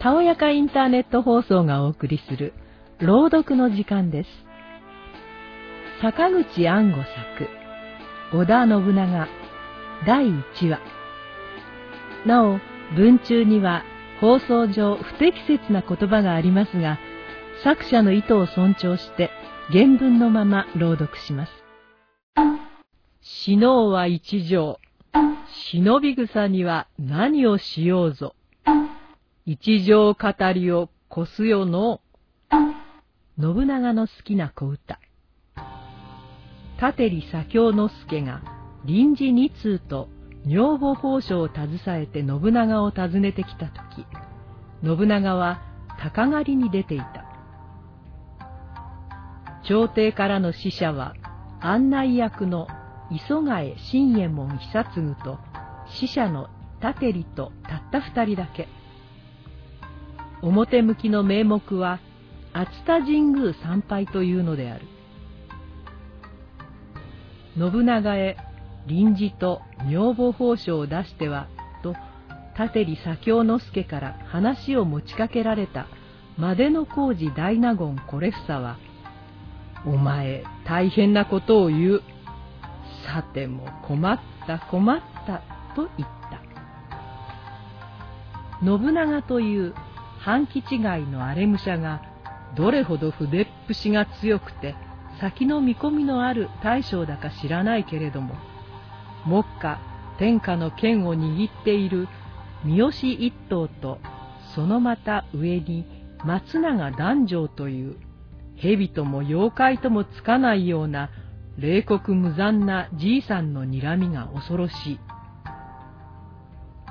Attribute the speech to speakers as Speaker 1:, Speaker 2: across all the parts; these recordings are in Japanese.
Speaker 1: たおやかインターネット放送がお送りする朗読の時間です。坂口安吾作、織田信長、第1話。なお、文中には放送上不適切な言葉がありますが、作者の意図を尊重して原文のまま朗読します。死のうは一条。忍び草には何をしようぞ。一条語りをこすよの。信長の好きな小歌。立利左京之助が臨時二通と女房宝書を携えて信長を訪ねてきたとき、信長は鷹狩りに出ていた。朝廷からの使者は案内役の磯ヶ江信右衛門久継と使者の立利とたった二人だけ。表向きの名目は熱田神宮参拝というのである。信長へ臨時と女房報奨を出しては、と立利左京之助から話を持ちかけられたまでの工事大納言これふさは、お前大変なことを言う。さても困った困ったと言った。信長という半期違いの荒れ武者がどれほど筆っぷしが強くて先の見込みのある大将だか知らないけれども目下天下の剣を握っている三好一党とそのまた上に松永男女という蛇とも妖怪ともつかないような冷酷無残なじいさんの睨みが恐ろしい。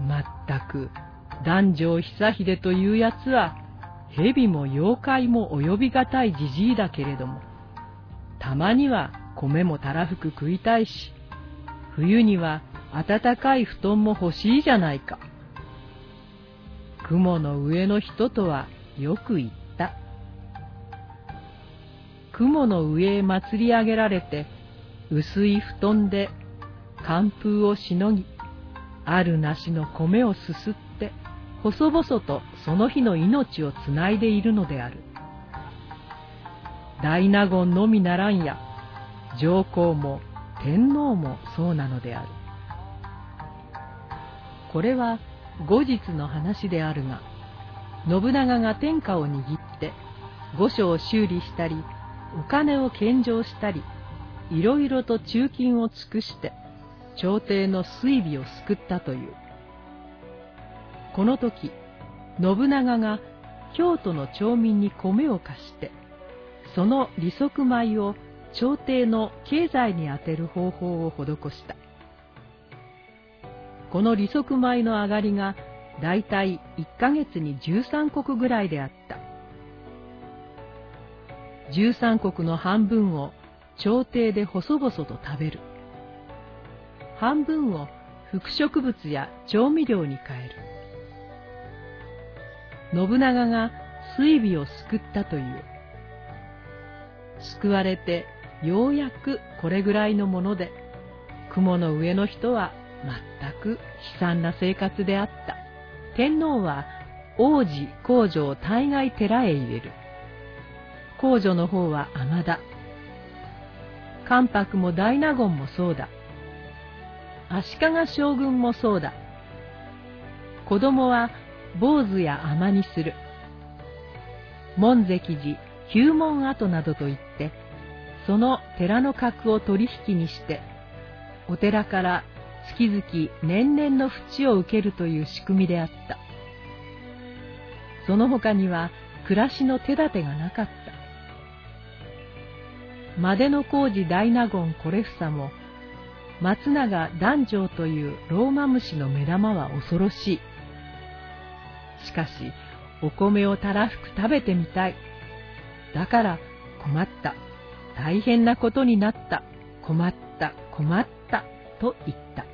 Speaker 1: まったく、男女久秀というやつは、蛇も妖怪も及びがたいじじいだけれども、たまには米もたらふく食いたいし、冬には暖かい布団も欲しいじゃないか。雲の上の人とはよく言った。雲の上へ祭り上げられて、薄い布団で寒風をしのぎ、あるなしの米をすすって、細々とその日の命をつないでいるのである。大納言のみならんや、上皇も天皇もそうなのである。これは後日の話であるが、信長が天下を握って御所を修理したり、お金を献上したり、いろいろと忠勤を尽くして、朝廷の水尾を救ったという。この時、信長が京都の町民に米を貸して、その利息米を朝廷の経済に充てる方法を施した。この利息米の上がりがだいたい1ヶ月に13石ぐらいであった。13石の半分を朝廷で細々と食べる。半分を副植物や調味料に変える。信長が水尾を救ったという。救われてようやくこれぐらいのもので、雲の上の人は全く悲惨な生活であった。天皇は王子、皇女を大概寺へ入れる。皇女の方は尼田。関白も大納言もそうだ。足利将軍もそうだ。子供は坊主や尼にする。門石寺、九門跡などといって、その寺の格を取引にして、お寺から月々年々の淵を受けるという仕組みであった。その他には暮らしの手立てがなかった。までの工事大納言これふさも、松永男女というローマ虫の目玉は恐ろしい。しかし、お米をたらふく食べてみたい。だから困った。大変なことになった。困った、困った、と言った。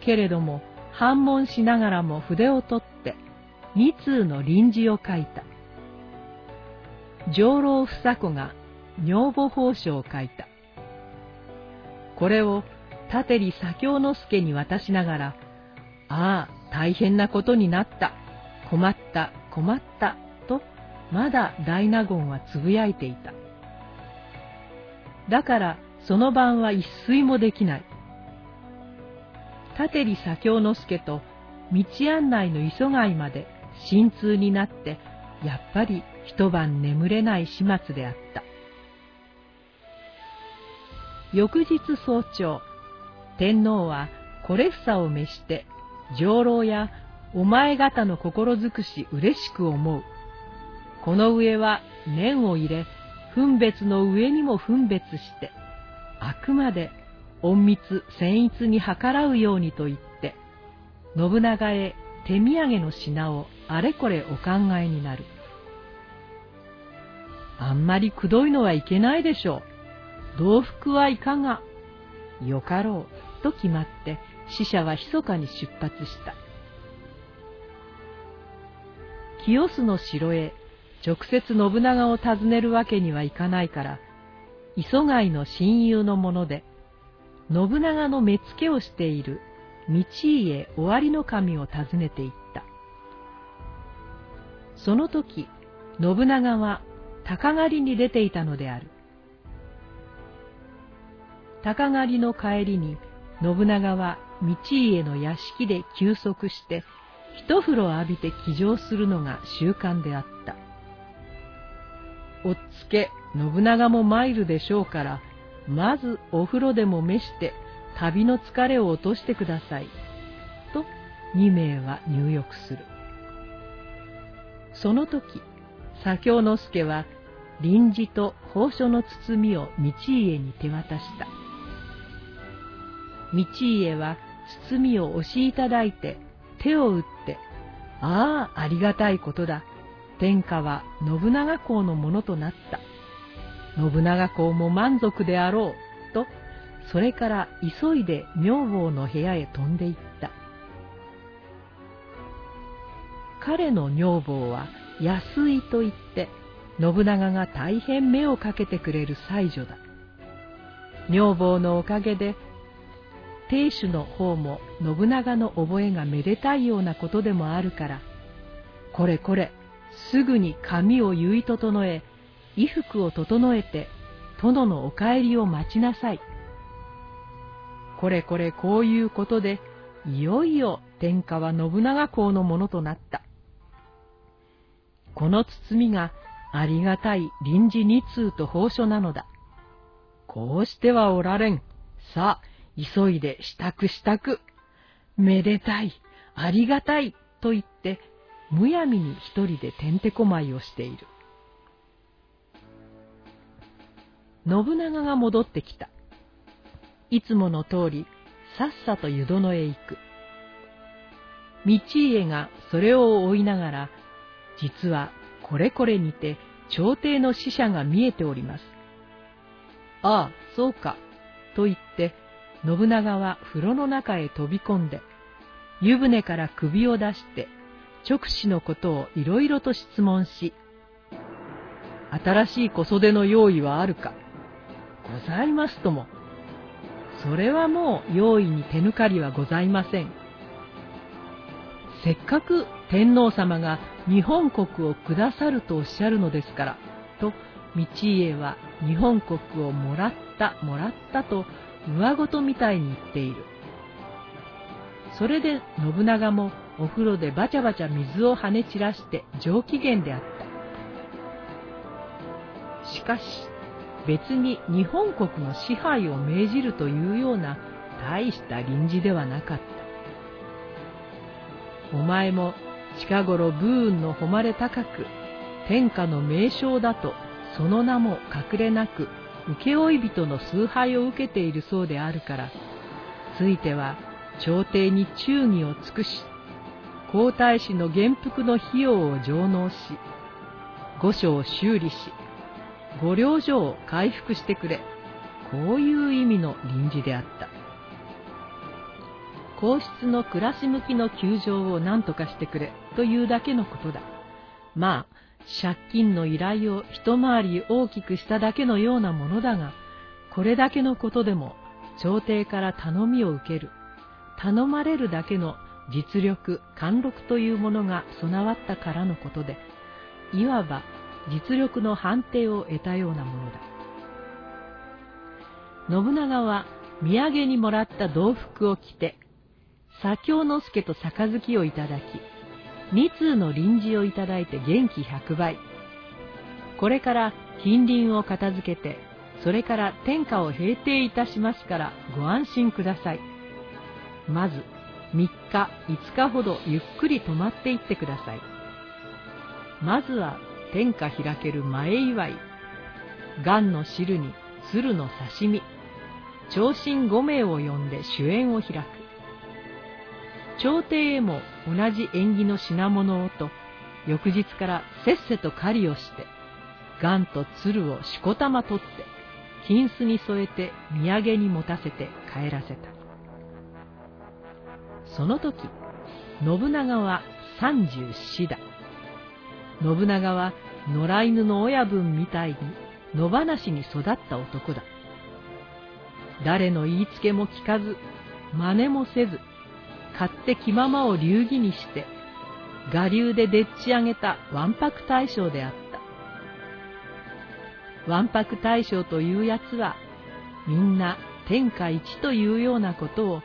Speaker 1: けれども、反問しながらも筆を取って、二通の臨時を書いた。上老房子が女房報奨を書いた。これを立利左京之助に渡しながら、ああ、大変なことになった、困った、困った、と、まだ大納言はつぶやいていた。だから、その晩は一睡もできない。立利左京之助と道案内の磯貝まで心痛になって、やっぱり一晩眠れない始末であった。翌日早朝、天皇はこれ房を召して、上老やお前方の心尽くし嬉しく思う。この上は念を入れ、分別の上にも分別して、あくまで隠密僭越に計らうようにと言って、信長へ手土産の品をあれこれお考えになる。あんまりくどいのはいけないでしょう。同服はいかがよかろう。と決まって、死者は密かに出発した。清須の城へ直接信長を訪ねるわけにはいかないから、磯貝の親友のもので、信長の目付けをしている道家尾張の神を訪ねていった。その時、信長は鷹狩りに出ていたのである。鷹狩りの帰りに、信長は道家の屋敷で休息して、一風呂浴びて騎乗するのが習慣であった。おっつけ、信長も参るでしょうから、まずお風呂でも召して、旅の疲れを落としてください。と、二名は入浴する。その時、左京之助は、臨時と宝書の包みを道家に手渡した。道家は包みを押しいただいて、手を打って、ああ、ありがたいことだ。天下は信長公のものとなった。信長公も満足であろう。と、それから急いで女房の部屋へ飛んでいった。彼の女房は安井と言って、信長が大変目をかけてくれる妻女だ。女房のおかげで、亭主の方も信長の覚えがめでたいようなことでもあるから、これこれ、すぐに髪を結い整え、衣服を整えて、殿のお帰りを待ちなさい。これこれこういうことで、いよいよ天下は信長公のものとなった。この包みがありがたい臨時二通と宝書なのだ。こうしてはおられん。さあ、急いで支度支度。めでたい、ありがたい、と言って、むやみに一人でてんてこまいをしている。信長が戻ってきた。いつもの通り、さっさと湯殿へ行く。道家がそれを追いながら、実はこれこれにて朝廷の使者が見えております。ああ、そうか、と言って、信長は風呂の中へ飛び込んで、湯船から首を出して直視のことをいろいろと質問し、新しい小袖の用意はあるかございますとも。それはもう用意に手抜かりはございません。せっかく天皇様が日本国をくださるとおっしゃるのですから、と道家は日本国をもらった、もらったと上ごとみたいに言っている。それで信長もお風呂でバチャバチャ水を跳ね散らして上機嫌であった。しかし、別に日本国の支配を命じるというような大した臨時ではなかった。お前も近頃武運の誉れ高く、天下の名称だと、その名も隠れなく、請負人の崇拝を受けているそうであるから、ついては朝廷に忠義を尽くし、皇太子の元服の費用を上納し、御所を修理し、御領所を回復してくれ、こういう意味の臨時であった。皇室の暮らし向きの窮状を何とかしてくれ、というだけのことだ。まあ、借金の依頼を一回り大きくしただけのようなものだが、これだけのことでも朝廷から頼みを受ける頼まれるだけの実力、貫禄というものが備わったからのことで、いわば実力の判定を得たようなものだ。信長は土産にもらった道服を着て、左京之助と杯をいただき、二通の臨時をいただいて元気百倍。これから近隣を片付けて、それから天下を平定いたしますからご安心ください。まず、3日、5日ほどゆっくり泊まっていってください。まずは天下開ける前祝い、癌の汁に鶴の刺身、長身5名を呼んで主演を開く。朝廷へも同じ縁起の品物をと、翌日からせっせと狩りをして、癌と鶴をしこたま取って、金子に添えて土産に持たせて帰らせた。その時、信長は三十四だ。信長は野良犬の親分みたいに野放しに育った男だ。誰の言いつけも聞かず、真似もせず、勝手気ままを流儀にして、我流ででっち上げたわんぱく大将であった。わんぱく大将というやつは、みんな天下一というようなことを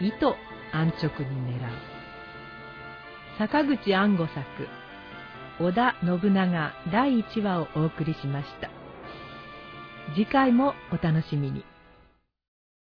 Speaker 1: 意図安直に狙う。坂口安吾作、織田信長第1話をお送りしました。次回もお楽しみに。